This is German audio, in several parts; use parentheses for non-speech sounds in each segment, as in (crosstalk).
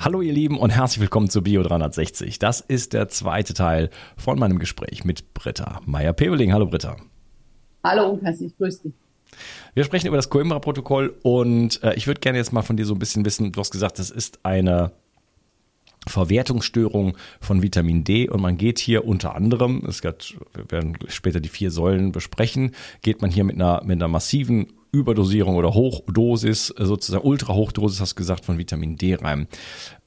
Hallo ihr Lieben und herzlich willkommen zu Bio 360. Das ist der zweite Teil von meinem Gespräch mit Britta Meyer-Peveling. Hallo Britta. Hallo Unkas, ich grüße dich. Wir sprechen über das Coimbra-Protokoll und äh, ich würde gerne jetzt mal von dir so ein bisschen wissen, du hast gesagt, das ist eine Verwertungsstörung von Vitamin D und man geht hier unter anderem, es wird, wir werden später die vier Säulen besprechen, geht man hier mit einer, mit einer massiven Überdosierung oder Hochdosis, äh, sozusagen Ultrahochdosis, hast du gesagt, von Vitamin D rein.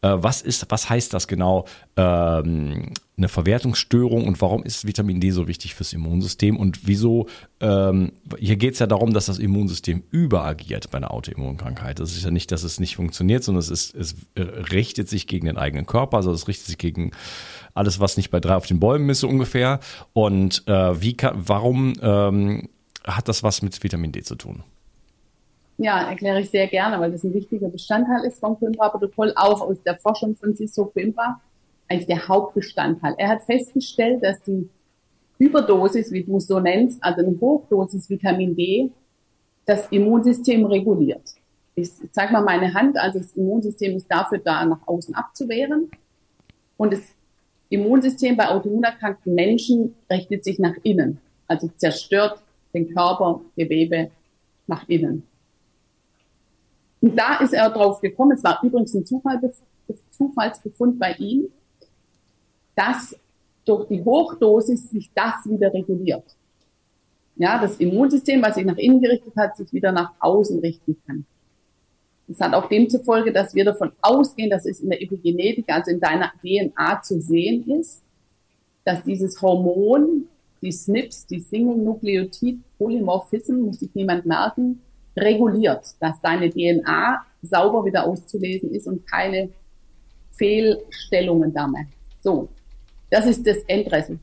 Äh, was ist, was heißt das genau? Ähm, eine Verwertungsstörung und warum ist Vitamin D so wichtig fürs Immunsystem und wieso, ähm, hier geht es ja darum, dass das Immunsystem überagiert bei einer Autoimmunkrankheit. Das ist ja nicht, dass es nicht funktioniert, sondern es, ist, es richtet sich gegen den eigenen Körper, also es richtet sich gegen alles, was nicht bei drei auf den Bäumen ist, so ungefähr. Und äh, wie kann, warum ähm, hat das was mit Vitamin D zu tun? Ja, erkläre ich sehr gerne, weil das ein wichtiger Bestandteil ist vom Coimbra-Protokoll, auch aus der Forschung von Siso Coimbra, eigentlich der Hauptbestandteil. Er hat festgestellt, dass die Überdosis, wie du es so nennst, also eine Hochdosis Vitamin D, das Immunsystem reguliert. Ich zeige mal meine Hand, also das Immunsystem ist dafür da, nach außen abzuwehren. Und das Immunsystem bei autoimmunerkrankten Menschen richtet sich nach innen, also zerstört den Körper, Gewebe nach innen. Und da ist er drauf gekommen, es war übrigens ein Zufall, Zufallsbefund bei ihm, dass durch die Hochdosis sich das wieder reguliert. Ja, das Immunsystem, was sich nach innen gerichtet hat, sich wieder nach außen richten kann. Das hat auch demzufolge, dass wir davon ausgehen, dass es in der Epigenetik, also in deiner DNA zu sehen ist, dass dieses Hormon, die SNPs, die Single Nucleotide Polymorphism, muss sich niemand merken, reguliert, dass deine DNA sauber wieder auszulesen ist und keine Fehlstellungen damit. So, das ist das Endresultat.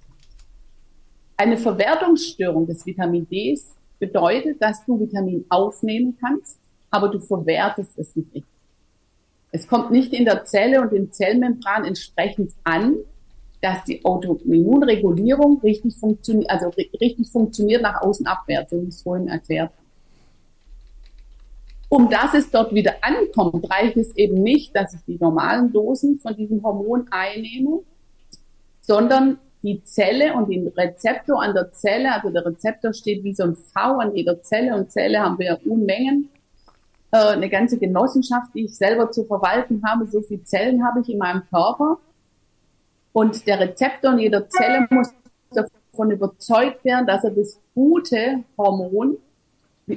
Eine Verwertungsstörung des Vitamin Ds bedeutet, dass du Vitamin aufnehmen kannst, aber du verwertest es nicht. Es kommt nicht in der Zelle und im Zellmembran entsprechend an, dass die Autoimmunregulierung richtig funktioniert, also richtig funktioniert nach außen abwärts, so wie ich es vorhin erklärt habe. Um dass es dort wieder ankommt, reicht es eben nicht, dass ich die normalen Dosen von diesem Hormon einnehme, sondern die Zelle und den Rezeptor an der Zelle, also der Rezeptor steht wie so ein V an jeder Zelle und Zelle haben wir Unmengen, äh, eine ganze Genossenschaft, die ich selber zu verwalten habe, so viele Zellen habe ich in meinem Körper und der Rezeptor in jeder Zelle muss davon überzeugt werden, dass er das gute Hormon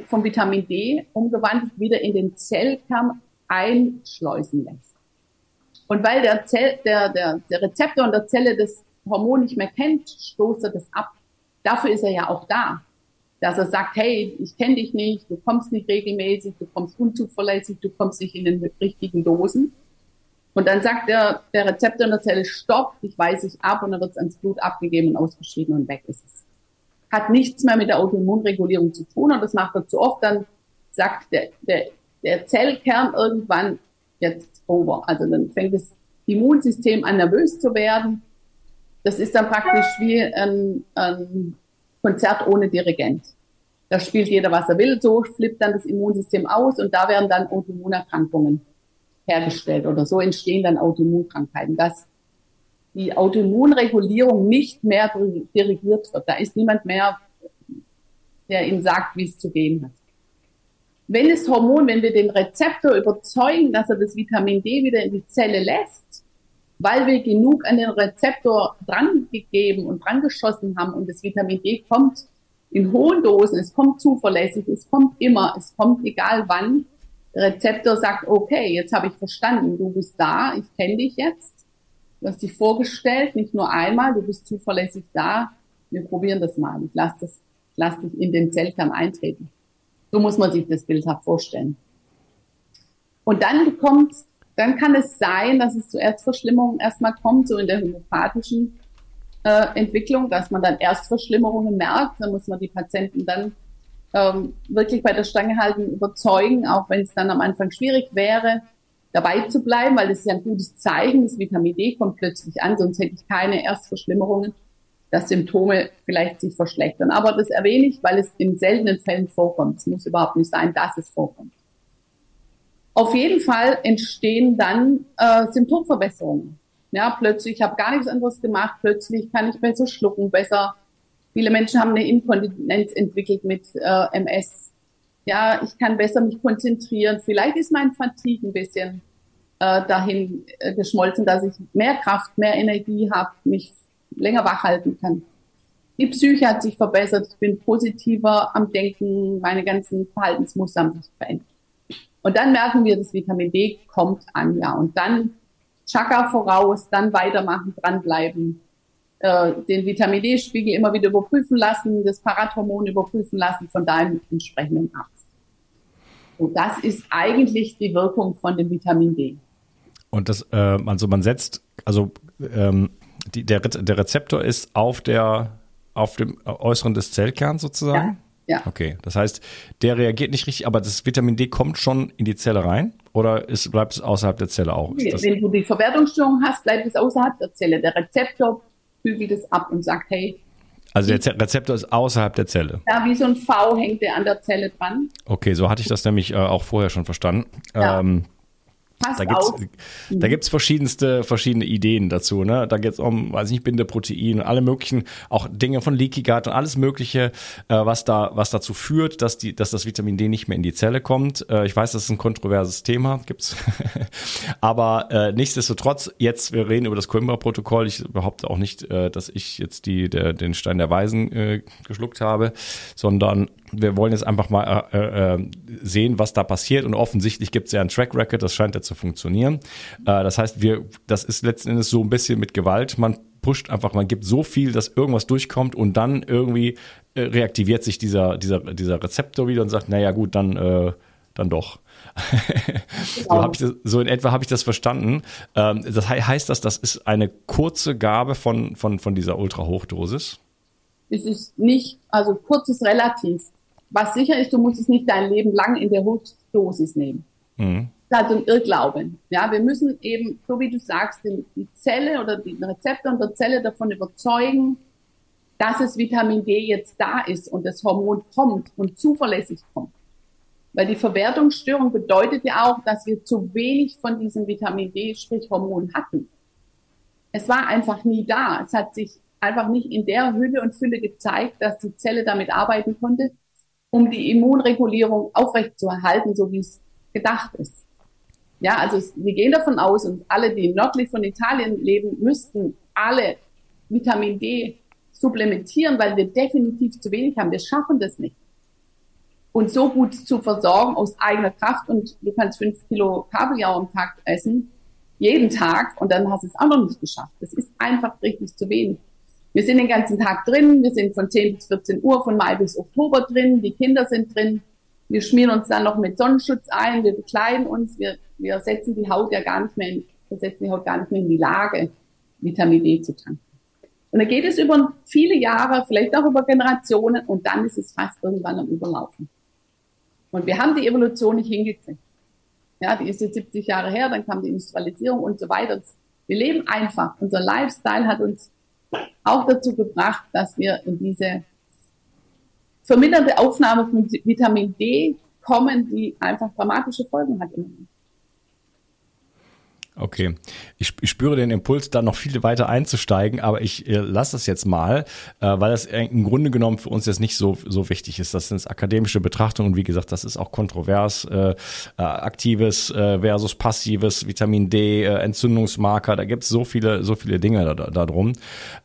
vom Vitamin D umgewandelt wieder in den Zellkern einschleusen lässt. Und weil der, Zell, der, der, der Rezeptor in der Zelle das Hormon nicht mehr kennt, stoßt er das ab. Dafür ist er ja auch da. dass er sagt, hey, ich kenne dich nicht, du kommst nicht regelmäßig, du kommst unzuverlässig, du kommst nicht in den richtigen Dosen. Und dann sagt der, der Rezeptor in der Zelle, stopp, ich weise dich ab und dann wird es ans Blut abgegeben und ausgeschieden und weg ist es. Hat nichts mehr mit der Autoimmunregulierung zu tun und das macht er zu oft, dann sagt der, der, der Zellkern irgendwann jetzt over. Also dann fängt das Immunsystem an nervös zu werden. Das ist dann praktisch wie ein, ein Konzert ohne Dirigent. Da spielt jeder, was er will, so flippt dann das Immunsystem aus und da werden dann Autoimmunerkrankungen hergestellt oder so entstehen dann Autoimmunkrankheiten, dass die Autoimmunregulierung nicht mehr dirigiert wird. Da ist niemand mehr, der ihm sagt, wie es zu gehen hat. Wenn das Hormon, wenn wir den Rezeptor überzeugen, dass er das Vitamin D wieder in die Zelle lässt, weil wir genug an den Rezeptor dran gegeben und dran geschossen haben und das Vitamin D kommt in hohen Dosen, es kommt zuverlässig, es kommt immer, es kommt egal wann. Rezeptor sagt, okay, jetzt habe ich verstanden, du bist da, ich kenne dich jetzt, du hast dich vorgestellt, nicht nur einmal, du bist zuverlässig da, wir probieren das mal, ich lass das, lass dich in den Zellkern eintreten. So muss man sich das bildhaft vorstellen. Und dann kommt dann kann es sein, dass es zu Erstverschlimmerungen erstmal kommt, so in der homöopathischen äh, Entwicklung, dass man dann Erstverschlimmerungen merkt. Dann muss man die Patienten dann ähm, wirklich bei der Stange halten, überzeugen, auch wenn es dann am Anfang schwierig wäre, dabei zu bleiben, weil das ist ja ein gutes Zeichen. Das Vitamin D kommt plötzlich an, sonst hätte ich keine Erstverschlimmerungen, dass Symptome vielleicht sich verschlechtern. Aber das erwähne ich, weil es in seltenen Fällen vorkommt. Es muss überhaupt nicht sein, dass es vorkommt. Auf jeden Fall entstehen dann äh, Symptomverbesserungen. Ja, plötzlich, ich habe gar nichts anderes gemacht, plötzlich kann ich besser schlucken, besser. Viele Menschen haben eine Inkontinenz entwickelt mit äh, MS. Ja, ich kann besser mich konzentrieren. Vielleicht ist mein Fatigue ein bisschen äh, dahin äh, geschmolzen, dass ich mehr Kraft, mehr Energie habe, mich länger wach halten kann. Die Psyche hat sich verbessert, ich bin positiver am Denken, meine ganzen Verhaltensmuster haben sich verändert. Und dann merken wir, das Vitamin D kommt an, ja. Und dann Chakra voraus, dann weitermachen, dranbleiben, äh, den Vitamin D-Spiegel immer wieder überprüfen lassen, das Parathormon überprüfen lassen von deinem entsprechenden Arzt. Und das ist eigentlich die Wirkung von dem Vitamin D. Und das, äh, also man setzt, also ähm, die, der, der Rezeptor ist auf der, auf dem Äußeren des Zellkerns sozusagen? Ja. Ja. Okay, das heißt, der reagiert nicht richtig, aber das Vitamin D kommt schon in die Zelle rein oder ist, bleibt es außerhalb der Zelle auch? Wenn du die Verwertungsstörung hast, bleibt es außerhalb der Zelle. Der Rezeptor bügelt es ab und sagt, hey. Also der Rezeptor ist außerhalb der Zelle. Ja, wie so ein V hängt der an der Zelle dran. Okay, so hatte ich das nämlich äh, auch vorher schon verstanden. Ja. Ähm, Passt da gibt's, auf. da gibt's verschiedenste, verschiedene Ideen dazu, ne? Da geht's um, weiß nicht, Bindeprotein und alle möglichen, auch Dinge von Leaky Gut und alles mögliche, äh, was da, was dazu führt, dass die, dass das Vitamin D nicht mehr in die Zelle kommt. Äh, ich weiß, das ist ein kontroverses Thema, gibt's. (laughs) Aber äh, nichtsdestotrotz, jetzt, wir reden über das Coimbra-Protokoll. Ich behaupte auch nicht, äh, dass ich jetzt die, der, den Stein der Weisen äh, geschluckt habe, sondern wir wollen jetzt einfach mal äh, äh, sehen, was da passiert. Und offensichtlich gibt es ja einen Track Record, das scheint ja zu funktionieren. Äh, das heißt, wir, das ist letzten Endes so ein bisschen mit Gewalt. Man pusht einfach, man gibt so viel, dass irgendwas durchkommt und dann irgendwie äh, reaktiviert sich dieser, dieser, dieser Rezeptor wieder und sagt, naja gut, dann, äh, dann doch. (laughs) so, das, so in etwa habe ich das verstanden. Ähm, das heißt das, das ist eine kurze Gabe von, von, von dieser Ultrahochdosis? Es ist nicht, also kurz ist relativ. Was sicher ist, du musst es nicht dein Leben lang in der Hochdosis nehmen. Mhm. Das ist halt ein Irrglaube. Ja, wir müssen eben, so wie du sagst, die Zelle oder die Rezeptor der Zelle davon überzeugen, dass es Vitamin D jetzt da ist und das Hormon kommt und zuverlässig kommt. Weil die Verwertungsstörung bedeutet ja auch, dass wir zu wenig von diesem Vitamin D, Sprich Hormon hatten. Es war einfach nie da. Es hat sich einfach nicht in der Hülle und Fülle gezeigt, dass die Zelle damit arbeiten konnte um die Immunregulierung aufrechtzuerhalten, so wie es gedacht ist. Ja, also wir gehen davon aus und alle, die nördlich von Italien leben, müssten alle Vitamin D supplementieren, weil wir definitiv zu wenig haben. Wir schaffen das nicht. Und so gut zu versorgen aus eigener Kraft und du kannst fünf Kilo Kabeljau am Tag essen, jeden Tag und dann hast du es auch noch nicht geschafft. Das ist einfach richtig zu wenig. Wir sind den ganzen Tag drin, wir sind von 10 bis 14 Uhr, von Mai bis Oktober drin, die Kinder sind drin. Wir schmieren uns dann noch mit Sonnenschutz ein, wir bekleiden uns, wir, wir setzen die Haut ja gar nicht mehr in, wir setzen die Haut gar nicht mehr in die Lage, Vitamin D zu tanken. Und dann geht es über viele Jahre, vielleicht auch über Generationen und dann ist es fast irgendwann am Überlaufen. Und wir haben die Evolution nicht hingekriegt. Ja, die ist jetzt 70 Jahre her, dann kam die Industrialisierung und so weiter. Wir leben einfach. Unser Lifestyle hat uns auch dazu gebracht, dass wir in diese verminderte Aufnahme von Vitamin D kommen, die einfach dramatische Folgen hat im. Okay, ich, ich, spüre den Impuls, da noch viel weiter einzusteigen, aber ich äh, lasse das jetzt mal, äh, weil das im Grunde genommen für uns jetzt nicht so, so wichtig ist. Das sind akademische Betrachtungen. Wie gesagt, das ist auch kontrovers. Äh, äh aktives äh, versus passives Vitamin D, äh, Entzündungsmarker, da gibt es so viele, so viele Dinge da, da drum.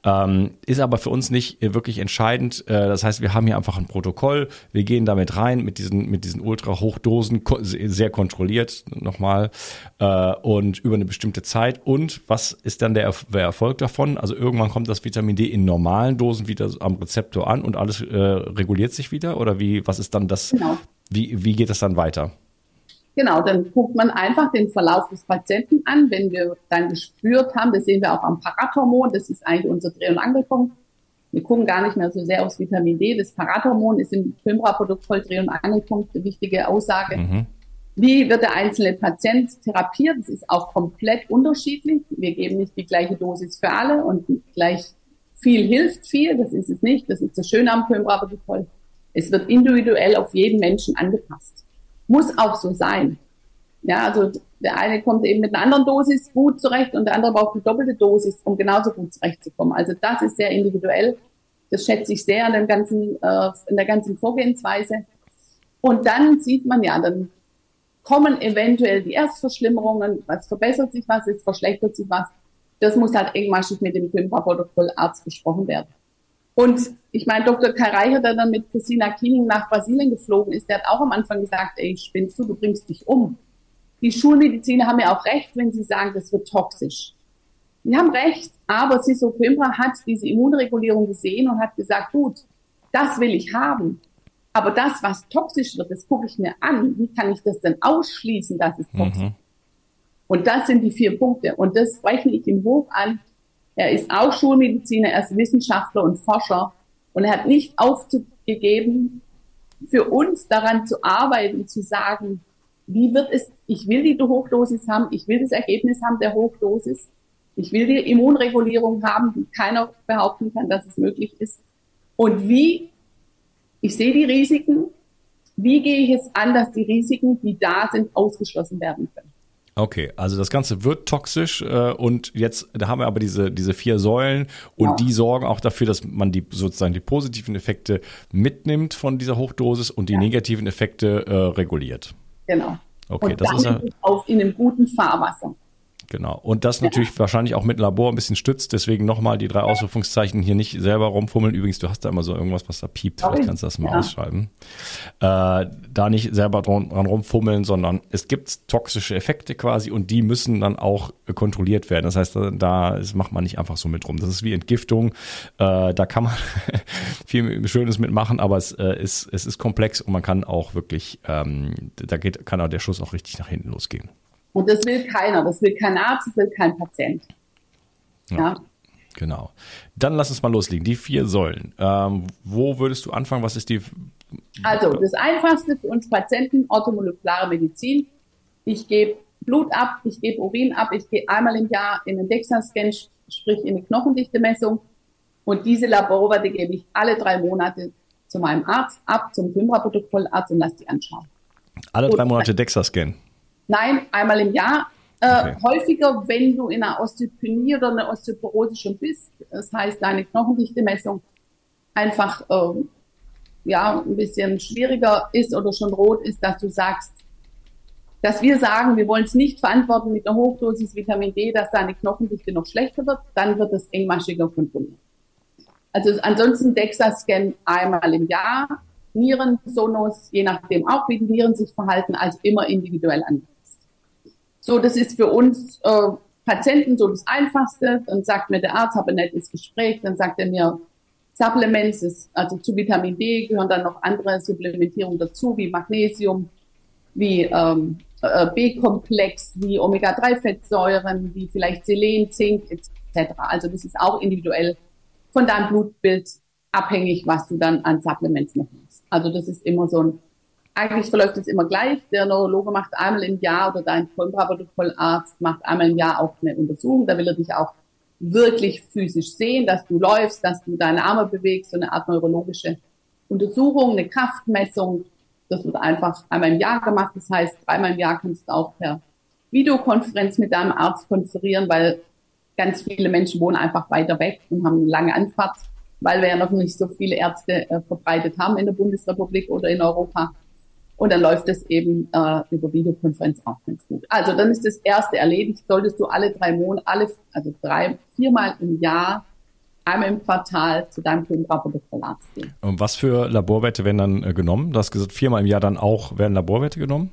Ähm, ist aber für uns nicht wirklich entscheidend. Äh, das heißt, wir haben hier einfach ein Protokoll. Wir gehen damit rein mit diesen, mit diesen ultra-Hochdosen, sehr kontrolliert nochmal. Äh, und über eine bestimmte Zeit. Und was ist dann der, der, Erfolg davon? Also irgendwann kommt das Vitamin D in normalen Dosen wieder am Rezeptor an und alles äh, reguliert sich wieder? Oder wie, was ist dann das? Genau. Wie, wie geht das dann weiter? Genau, dann guckt man einfach den Verlauf des Patienten an. Wenn wir dann gespürt haben, das sehen wir auch am Parathormon, das ist eigentlich unser Dreh- und Angelpunkt. Wir gucken gar nicht mehr so sehr aufs Vitamin D. Das Parathormon ist im Filmra-Protokoll Dreh- und Angelpunkt eine wichtige Aussage. Mhm. Wie wird der einzelne Patient therapiert? Das ist auch komplett unterschiedlich. Wir geben nicht die gleiche Dosis für alle und gleich viel hilft viel. Das ist es nicht. Das ist das Schöne am Pölmra-Protokoll. Es wird individuell auf jeden Menschen angepasst. Muss auch so sein. Ja, also der eine kommt eben mit einer anderen Dosis gut zurecht und der andere braucht eine doppelte Dosis, um genauso gut zurechtzukommen. Also das ist sehr individuell. Das schätze ich sehr an dem ganzen, äh, in der ganzen Vorgehensweise. Und dann sieht man ja, dann kommen eventuell die Erstverschlimmerungen, was verbessert sich was, es verschlechtert sich was. Das muss halt engmaschig mit dem Filmprotokollarzt besprochen werden. Und ich meine, Dr. Kai Reicher, der dann mit Christina Kiening nach Brasilien geflogen ist, der hat auch am Anfang gesagt, ey, spinnst du, du bringst dich um. Die Schulmediziner haben ja auch recht, wenn sie sagen, das wird toxisch. Die haben recht, aber Siso Pimpra hat diese Immunregulierung gesehen und hat gesagt, gut, das will ich haben. Aber das, was toxisch wird, das gucke ich mir an. Wie kann ich das denn ausschließen, dass es toxisch mhm. ist? Und das sind die vier Punkte. Und das spreche ich ihm hoch an. Er ist auch Schulmediziner, er ist Wissenschaftler und Forscher. Und er hat nicht aufgegeben, für uns daran zu arbeiten, zu sagen, wie wird es, ich will die Hochdosis haben, ich will das Ergebnis haben der Hochdosis, ich will die Immunregulierung haben, die keiner behaupten kann, dass es möglich ist. Und wie ich sehe die Risiken. Wie gehe ich es an, dass die Risiken, die da sind, ausgeschlossen werden können? Okay, also das Ganze wird toxisch äh, und jetzt da haben wir aber diese diese vier Säulen und ja. die sorgen auch dafür, dass man die sozusagen die positiven Effekte mitnimmt von dieser Hochdosis und die ja. negativen Effekte äh, reguliert. Genau. Okay, und das ist ja auf in einem guten Fahrwasser. Genau. Und das natürlich (laughs) wahrscheinlich auch mit Labor ein bisschen stützt. Deswegen nochmal die drei Ausrufungszeichen hier nicht selber rumfummeln. Übrigens, du hast da immer so irgendwas, was da piept. Vielleicht kannst du das mal ja. ausschreiben. Äh, da nicht selber dran, dran, rumfummeln, sondern es gibt toxische Effekte quasi und die müssen dann auch kontrolliert werden. Das heißt, da, da das macht man nicht einfach so mit rum. Das ist wie Entgiftung. Äh, da kann man (laughs) viel Schönes mitmachen, aber es, äh, ist, es ist komplex und man kann auch wirklich, ähm, da geht, kann auch der Schuss auch richtig nach hinten losgehen. Und das will keiner. Das will kein Arzt, das will kein Patient. Ja. ja. Genau. Dann lass uns mal loslegen. Die vier Säulen. Ähm, wo würdest du anfangen? Was ist die? Also, das einfachste für uns Patienten, orthomolekulare Medizin. Ich gebe Blut ab, ich gebe Urin ab, ich gehe einmal im Jahr in den DEXA-Scan, sprich in eine Knochendichte-Messung. Und diese Laborwerte gebe ich alle drei Monate zu meinem Arzt ab, zum Fimra-Protokollarzt und lasse die anschauen. Alle drei Monate DEXA-Scan? Nein, einmal im Jahr. Äh, okay. Häufiger, wenn du in einer Osteopenie oder einer Osteoporose schon bist. Das heißt, deine Knochendichte-Messung einfach äh, ja ein bisschen schwieriger ist oder schon rot ist, dass du sagst, dass wir sagen, wir wollen es nicht verantworten mit einer Hochdosis Vitamin D, dass deine Knochendichte noch schlechter wird, dann wird es engmaschiger kontrolliert. Also ansonsten DEXA-Scan einmal im Jahr, Nieren, Sonos, je nachdem auch, wie die Nieren sich verhalten, also immer individuell angepasst. So, das ist für uns äh, Patienten so das Einfachste. Dann sagt mir der Arzt, habe ein nettes Gespräch. Dann sagt er mir, Supplements, ist, also zu Vitamin D gehören dann noch andere Supplementierungen dazu, wie Magnesium, wie ähm, äh, B-Komplex, wie Omega-3-Fettsäuren, wie vielleicht Selen, Zink etc. Also das ist auch individuell von deinem Blutbild abhängig, was du dann an Supplements noch hast. Also das ist immer so ein, eigentlich verläuft es immer gleich. Der Neurologe macht einmal im Jahr oder dein Vollprotokollarzt macht einmal im Jahr auch eine Untersuchung. Da will er dich auch wirklich physisch sehen, dass du läufst, dass du deine Arme bewegst, so eine Art neurologische Untersuchung, eine Kraftmessung. Das wird einfach einmal im Jahr gemacht. Das heißt, dreimal im Jahr kannst du auch per Videokonferenz mit deinem Arzt konferieren, weil ganz viele Menschen wohnen einfach weiter weg und haben eine lange Anfahrt, weil wir ja noch nicht so viele Ärzte äh, verbreitet haben in der Bundesrepublik oder in Europa. Und dann läuft es eben äh, über Videokonferenz auch ganz gut. Also dann ist das erste erledigt. Solltest du alle drei Monate, alle, also drei, viermal im Jahr, einmal im Quartal zu deinem Filmprotokollarzt gehen. Und was für Laborwerte werden dann äh, genommen? Du hast gesagt, viermal im Jahr dann auch werden Laborwerte genommen?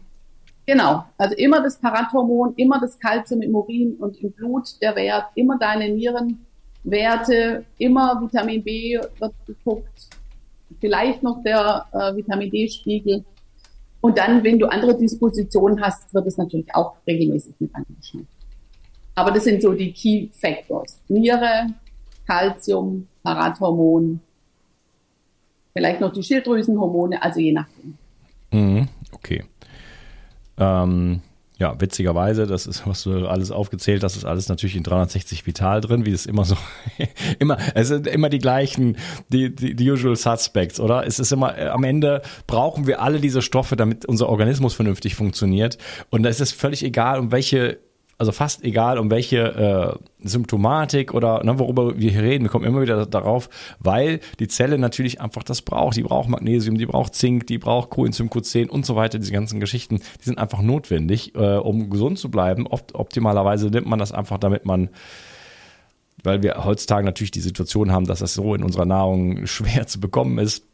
Genau, also immer das Parathormon, immer das Kalzium im Urin und im Blut, der Wert, immer deine Nierenwerte, immer Vitamin B wird geguckt, vielleicht noch der äh, Vitamin D-Spiegel und dann, wenn du andere Dispositionen hast, wird es natürlich auch regelmäßig mit angeschaut. Aber das sind so die Key Factors. Niere, Calcium, Parathormon, vielleicht noch die Schilddrüsenhormone, also je nachdem. Mhm, okay. Ähm, ja, witzigerweise, das ist, was du alles aufgezählt hast, ist alles natürlich in 360 Vital drin, wie es immer so, (laughs) immer, es sind immer die gleichen, die, die, die usual suspects, oder? Es ist immer, äh, am Ende brauchen wir alle diese Stoffe, damit unser Organismus vernünftig funktioniert. Und da ist es völlig egal, um welche also fast egal, um welche äh, Symptomatik oder ne, worüber wir hier reden, wir kommen immer wieder darauf, weil die Zelle natürlich einfach das braucht. Die braucht Magnesium, die braucht Zink, die braucht Coenzym Q10 und so weiter. Diese ganzen Geschichten, die sind einfach notwendig, äh, um gesund zu bleiben. Oft optimalerweise nimmt man das einfach, damit man weil wir heutzutage natürlich die Situation haben, dass das so in unserer Nahrung schwer zu bekommen ist,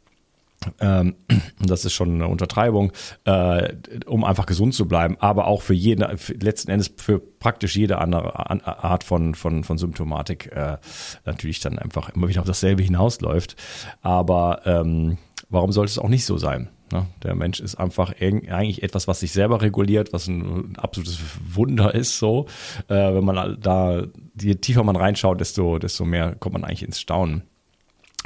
ähm, (clears throat) das ist schon eine Untertreibung, äh, um einfach gesund zu bleiben, aber auch für jede, für letzten Endes für praktisch jede andere Art von, von, von Symptomatik äh, natürlich dann einfach immer wieder auf dasselbe hinausläuft. Aber ähm, warum sollte es auch nicht so sein? Ne? Der Mensch ist einfach eigentlich etwas, was sich selber reguliert, was ein, absolutes Wunder ist. So, äh, wenn man da, je tiefer man reinschaut, desto, desto mehr kommt man eigentlich ins Staunen.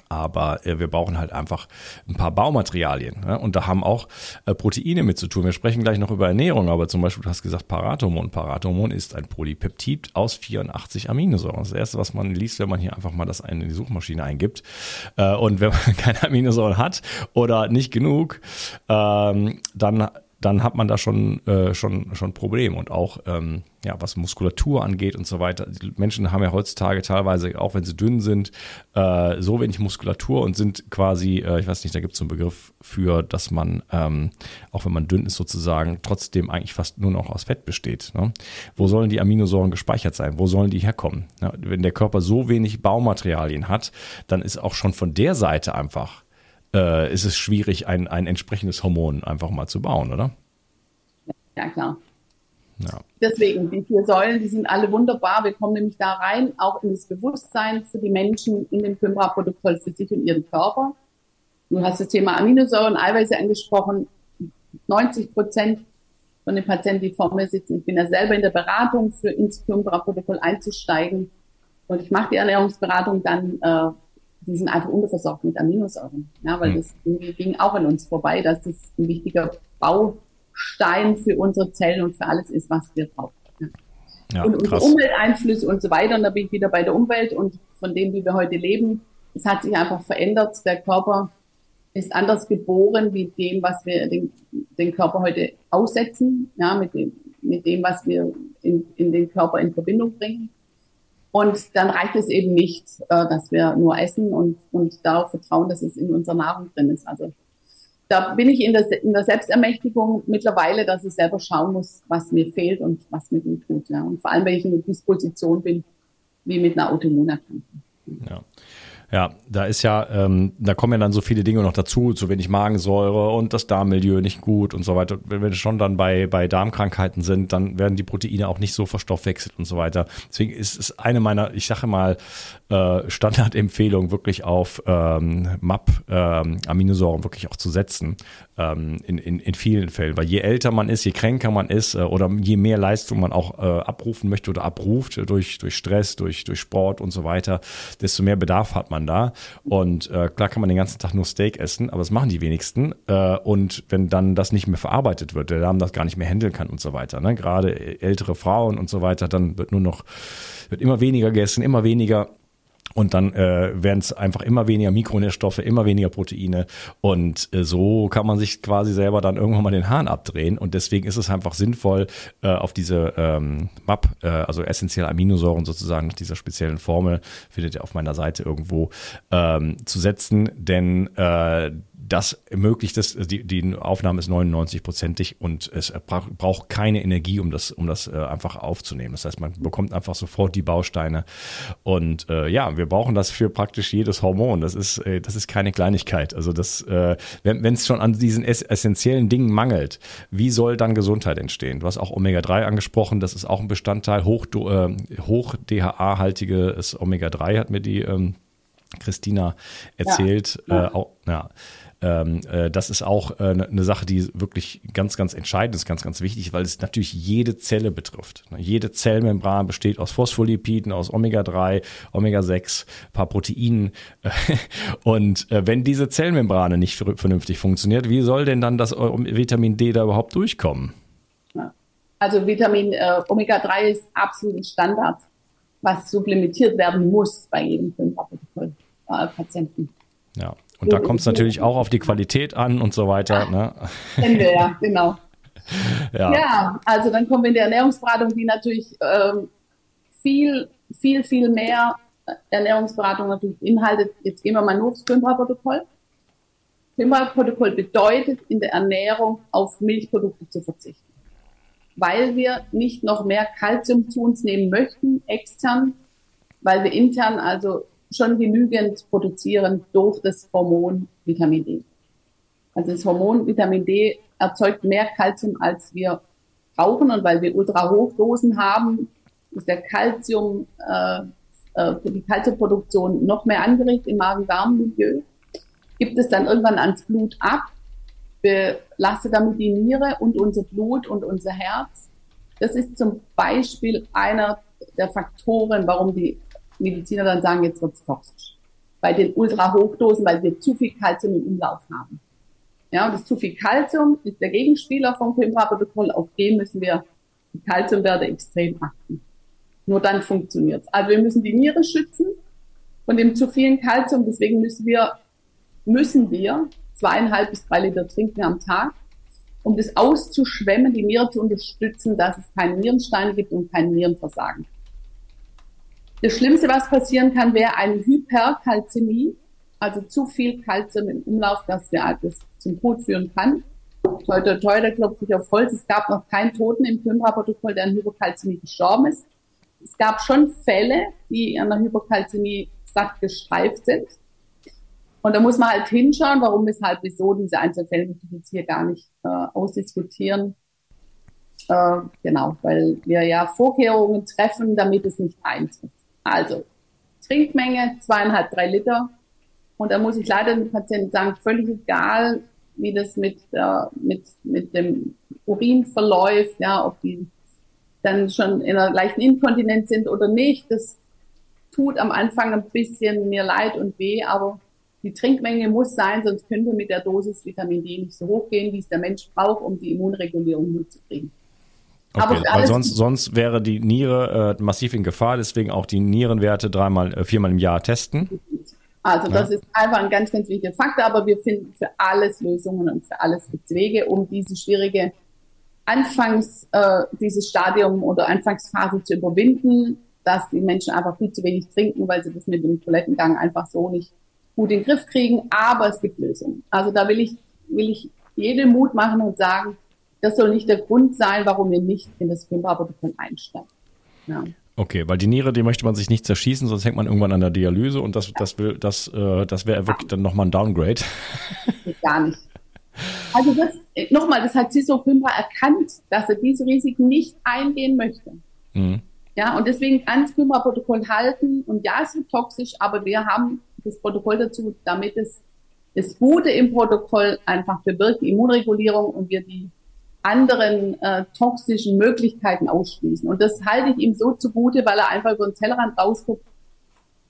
Aber äh, wir brauchen halt einfach ein paar Baumaterialien. Ne? Und da haben auch äh, Proteine mit zu tun. Wir sprechen gleich noch über Ernährung, aber zum Beispiel, du hast gesagt Parathormon. Parathormon ist ein Polypeptid aus 84 Aminosäuren. Das erste, was man liest, wenn man hier einfach mal das in die Suchmaschine eingibt. Äh, und wenn man (laughs) keine Aminosäuren hat oder nicht genug, ähm, dann dann hat man da schon, äh, schon, schon Probleme. Und auch, ähm, ja, was Muskulatur angeht und so weiter. Die Menschen haben ja heutzutage teilweise, auch wenn sie dünn sind, äh, so wenig Muskulatur und sind quasi, äh, ich weiß nicht, da gibt es so einen Begriff für, dass man, ähm, auch wenn man dünn ist sozusagen, trotzdem eigentlich fast nur noch aus Fett besteht. Ne? Wo sollen die Aminosäuren gespeichert sein? Wo sollen die herkommen? Ja, wenn der Körper so wenig Baumaterialien hat, dann ist auch schon von der Seite einfach äh, ist es schwierig, ein, ein entsprechendes Hormon einfach mal zu bauen, oder? Ja, klar. Ja. Deswegen, die vier Säulen, die sind alle wunderbar. Wir kommen nämlich da rein, auch in das Bewusstsein für die Menschen in dem Fünfer-Protokoll für sich und ihren Körper. Du hast das Thema Aminosäuren, Eiweiße angesprochen. 90 Prozent von den Patienten, die vor mir sitzen, ich bin ja selber in der Beratung für ins Fünfer-Protokoll einzusteigen. Und ich mache die Ernährungsberatung dann äh, die sind einfach unterversorgt mit Aminosäuren. Ja, weil mhm. das ging auch an uns vorbei, dass das ein wichtiger Baustein für unsere Zellen und für alles ist, was wir brauchen. Ja. Ja, und unsere Umwelteinflüsse und so weiter. Und da bin ich wieder bei der Umwelt und von dem, wie wir heute leben. Es hat sich einfach verändert. Der Körper ist anders geboren wie dem, was wir den, den Körper heute aussetzen, ja, mit dem, mit dem, was wir in, in den Körper in Verbindung bringen. Und dann reicht es eben nicht, äh, dass wir nur essen und, und darauf vertrauen, dass es in unserer Nahrung drin ist. Also da bin ich in der, in der Selbstermächtigung mittlerweile, dass ich selber schauen muss, was mir fehlt und was mir gut tut. Ja. Und vor allem, wenn ich in der Disposition bin, wie mit einer Autoimmunerkrankung. Ja. Ja, da ist ja, ähm, da kommen ja dann so viele Dinge noch dazu, zu wenig Magensäure und das Darmmilieu nicht gut und so weiter. Wenn wir schon dann bei, bei Darmkrankheiten sind, dann werden die Proteine auch nicht so verstoffwechselt und so weiter. Deswegen ist es eine meiner, ich sage mal, äh, Standardempfehlungen wirklich auf ähm, MAP ähm, wirklich auch zu setzen ähm, in, in, in vielen Fällen. Weil je älter man ist, je kränker man ist äh, oder je mehr Leistung man auch äh, abrufen möchte oder abruft durch, durch Stress, durch, durch Sport und so weiter, desto mehr Bedarf hat man da. Und äh, klar kann man den ganzen Tag nur Steak essen, aber das machen die wenigsten. Äh, und wenn dann das nicht mehr verarbeitet wird, der Darm das gar nicht mehr handeln kann und so weiter, ne? gerade ältere Frauen und so weiter, dann wird nur noch, wird immer weniger gegessen, immer weniger und dann äh, werden es einfach immer weniger Mikronährstoffe, immer weniger Proteine. Und äh, so kann man sich quasi selber dann irgendwann mal den Hahn abdrehen. Und deswegen ist es einfach sinnvoll, äh, auf diese ähm, MAP, äh, also essentielle Aminosäuren sozusagen nach dieser speziellen Formel, findet ihr auf meiner Seite irgendwo, ähm, zu setzen. Denn äh, das ermöglicht es, die, die Aufnahme ist 99-prozentig und es braucht keine Energie, um das, um das äh, einfach aufzunehmen. Das heißt, man bekommt einfach sofort die Bausteine. Und äh, ja, wir brauchen das für praktisch jedes Hormon. Das ist, äh, das ist keine Kleinigkeit. Also das, äh, wenn es schon an diesen essentiellen Dingen mangelt, wie soll dann Gesundheit entstehen? Du hast auch Omega-3 angesprochen, das ist auch ein Bestandteil, hoch, äh, hoch DHA-haltiges Omega-3 hat mir die ähm, Christina erzählt. Ja, ja. Äh, auch, ja. Ähm, äh, das ist auch äh, eine ne Sache, die wirklich ganz, ganz entscheidend ist, ganz, ganz wichtig, weil es natürlich jede Zelle betrifft. Ne? Jede Zellmembran besteht aus Phospholipiden, aus Omega-3, Omega-6, paar Proteinen. (laughs) Und äh, wenn diese Zellmembrane nicht vernünftig funktioniert, wie soll denn dann das Vitamin D da überhaupt durchkommen? Also Vitamin äh, Omega-3 ist absolut Standard, was supplementiert werden muss bei jedem 5-Patienten. Ja, und da kommt es natürlich auch auf die Qualität an und so weiter. Ne? Ende, ja, genau. (laughs) Ja. ja. also dann kommen wir in die Ernährungsberatung, die natürlich ähm, viel, viel, viel mehr Ernährungsberatung natürlich beinhaltet. Jetzt gehen wir mal nur aufs. Kümmera-Protokoll bedeutet in der Ernährung auf Milchprodukte zu verzichten. Weil wir nicht noch mehr Kalzium zu uns nehmen möchten, extern, weil wir intern also schon genügend produzieren durch das Hormon Vitamin D. Also das Hormon Vitamin D erzeugt mehr Kalzium, als wir brauchen. Und weil wir Ultrahochdosen haben, ist der Kalzium, äh, äh, die Kalziumproduktion noch mehr angeregt im Magen-Darm-Milieu. Gibt es dann irgendwann ans Blut ab, belastet damit die Niere und unser Blut und unser Herz. Das ist zum Beispiel einer der Faktoren, warum die Mediziner dann sagen, jetzt wird's toxisch. Bei den Ultrahochdosen, weil wir zu viel Kalzium im Umlauf haben. Ja, und das zu viel Kalzium ist der Gegenspieler vom Coimbra-Protokoll. Auf den müssen wir die Kalziumwerte extrem achten. Nur dann funktioniert's. Also wir müssen die Niere schützen von dem zu vielen Kalzium. Deswegen müssen wir, müssen wir zweieinhalb bis drei Liter trinken am Tag, um das auszuschwemmen, die Niere zu unterstützen, dass es keine Nierensteine gibt und kein Nierenversagen. Das Schlimmste, was passieren kann, wäre eine Hyperkalzämie, also zu viel Kalzium im Umlauf, dass wir das zum Tod führen kann. Heute, heute klopfe ich auf Holz. Es gab noch keinen Toten im Klimra-Protokoll, der an Hyperkalzämie gestorben ist. Es gab schon Fälle, die an der Hyperkalzämie satt gestreift sind. Und da muss man halt hinschauen, warum, weshalb, wieso diese Einzelfälle möchte ich jetzt hier gar nicht äh, ausdiskutieren. Äh, genau, weil wir ja Vorkehrungen treffen, damit es nicht eintritt. Also Trinkmenge zweieinhalb, drei Liter. Und da muss ich leider dem Patienten sagen, völlig egal, wie das mit, äh, mit, mit dem Urin verläuft, ja, ob die dann schon in einer leichten Inkontinenz sind oder nicht. Das tut am Anfang ein bisschen mir leid und weh, aber die Trinkmenge muss sein, sonst könnte mit der Dosis Vitamin D nicht so hoch gehen, wie es der Mensch braucht, um die Immunregulierung hinzukriegen. Okay, weil sonst, sonst wäre die Niere äh, massiv in Gefahr, deswegen auch die Nierenwerte dreimal, äh, viermal im Jahr testen. Also das ja. ist einfach ein ganz, ganz wichtiger Faktor, aber wir finden für alles Lösungen und für alles gibt's Wege, um diese schwierige Anfangs, äh, dieses Stadium oder Anfangsphase zu überwinden, dass die Menschen einfach viel zu wenig trinken, weil sie das mit dem Toilettengang einfach so nicht gut in den Griff kriegen. Aber es gibt Lösungen. Also da will ich, will ich jedem Mut machen und sagen, das soll nicht der Grund sein, warum wir nicht in das Filmprotokoll einsteigen. Ja. Okay, weil die Niere, die möchte man sich nicht zerschießen, sonst hängt man irgendwann an der Dialyse und das, das will, das, äh, das wäre wirklich dann nochmal ein Downgrade. Gar nicht. Also das, nochmal, das hat Ciso Pimpra erkannt, dass er diese Risiken nicht eingehen möchte. Mhm. Ja, und deswegen ans Pimpra-Protokoll halten. Und ja, es wird toxisch, aber wir haben das Protokoll dazu, damit es das Gute im Protokoll einfach bewirkt, die Immunregulierung und wir die anderen äh, toxischen Möglichkeiten ausschließen. Und das halte ich ihm so zugute, weil er einfach über den Tellerrand rausguckt,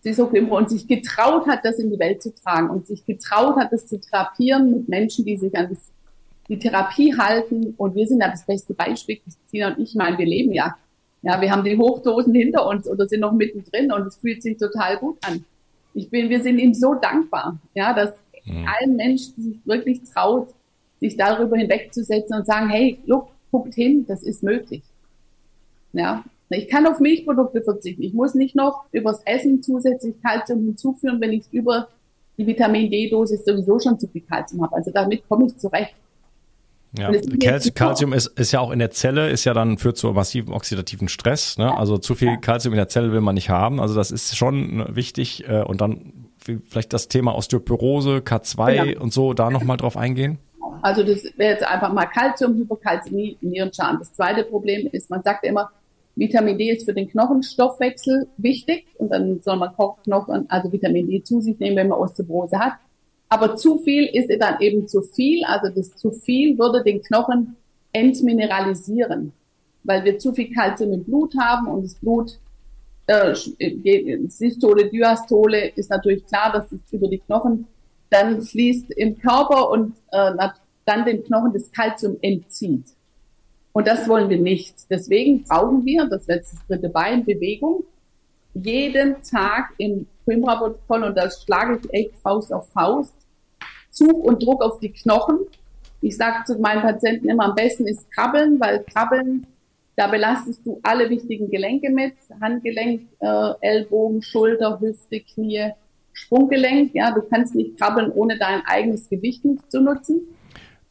und sich getraut hat, das in die Welt zu tragen und sich getraut hat, das zu therapieren mit Menschen, die sich an das, die Therapie halten. Und wir sind da das beste Beispiel, Christina und ich, ich meine, wir leben ja. Ja, wir haben die Hochdosen hinter uns oder sind noch mittendrin und es fühlt sich total gut an. Ich bin, wir sind ihm so dankbar, ja, dass mhm. allen Menschen sich wirklich traut, sich darüber hinwegzusetzen und sagen, hey, look, guckt hin, das ist möglich. Ja, ich kann auf Milchprodukte verzichten. Ich muss nicht noch übers Essen zusätzlich Kalzium hinzuführen, wenn ich über die Vitamin D-Dosis sowieso schon zu viel Kalzium habe. Also damit komme ich zurecht. Ja, Calcium ist, ist ja auch in der Zelle, ist ja dann führt zu massivem oxidativen Stress. Ne? Also zu viel Calcium in der Zelle will man nicht haben. Also das ist schon ne, wichtig. Äh, und dann vielleicht das Thema Osteoporose, K2 genau. und so, da nochmal drauf eingehen. Also das wäre jetzt einfach mal Calcium, Hyperkalzämie, Nierenschaden. Das zweite Problem ist, man sagt immer, Vitamin D ist für den Knochenstoffwechsel wichtig und dann soll man Knochen, also Vitamin D zu sich nehmen, wenn man Osteoporose hat. Aber zu viel ist dann eben zu viel. Also das zu viel würde den Knochen entmineralisieren, weil wir zu viel Kalzium im Blut haben und das Blut äh, Systole, Diastole ist natürlich klar, dass es über die Knochen dann fließt im Körper und äh, dann dem Knochen das Kalzium entzieht. Und das wollen wir nicht. Deswegen brauchen wir, das letzte dritte Bein, Bewegung, jeden Tag im Coimbra-Protokoll, und das schlage ich echt Faust auf Faust, Zug und Druck auf die Knochen. Ich sage zu meinen Patienten immer, am besten ist Krabbeln, weil Krabbeln, da belastest du alle wichtigen Gelenke mit, Handgelenk, äh, Ellbogen, Schulter, Hüfte, Knie, Sprunggelenk. Ja, du kannst nicht krabbeln, ohne dein eigenes Gewicht zu nutzen.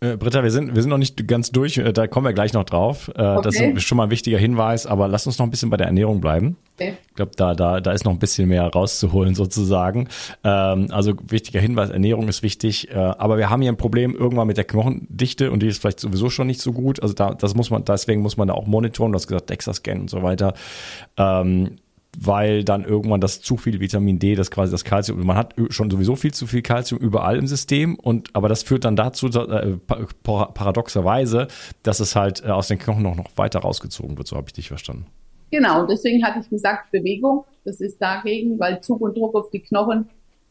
Äh, Britta, wir sind, wir sind noch nicht ganz durch, äh, da kommen wir gleich noch drauf. Äh, okay. Das ist schon mal ein wichtiger Hinweis, aber lass uns noch ein bisschen bei der Ernährung bleiben. Okay. Ich glaube, da, da, da ist noch ein bisschen mehr rauszuholen (laughs) sozusagen. Ähm, also wichtiger Hinweis, Ernährung ist wichtig, äh, aber wir haben hier ein Problem irgendwann mit der Knochendichte und die ist vielleicht sowieso schon nicht so gut. Also da, das muss man, deswegen muss man da auch monitoren, du hast gesagt, DEXA-Scan und so weiter. Ähm, weil dann irgendwann das zu viel Vitamin D, das quasi das Kalzium, man hat schon sowieso viel zu viel Kalzium überall im System und aber das führt dann dazu äh, paradoxerweise, dass es halt äh, aus den Knochen noch, noch weiter rausgezogen wird, so habe ich dich verstanden. Genau, und deswegen hatte ich gesagt Bewegung, das ist dagegen, weil Zug und Druck auf die Knochen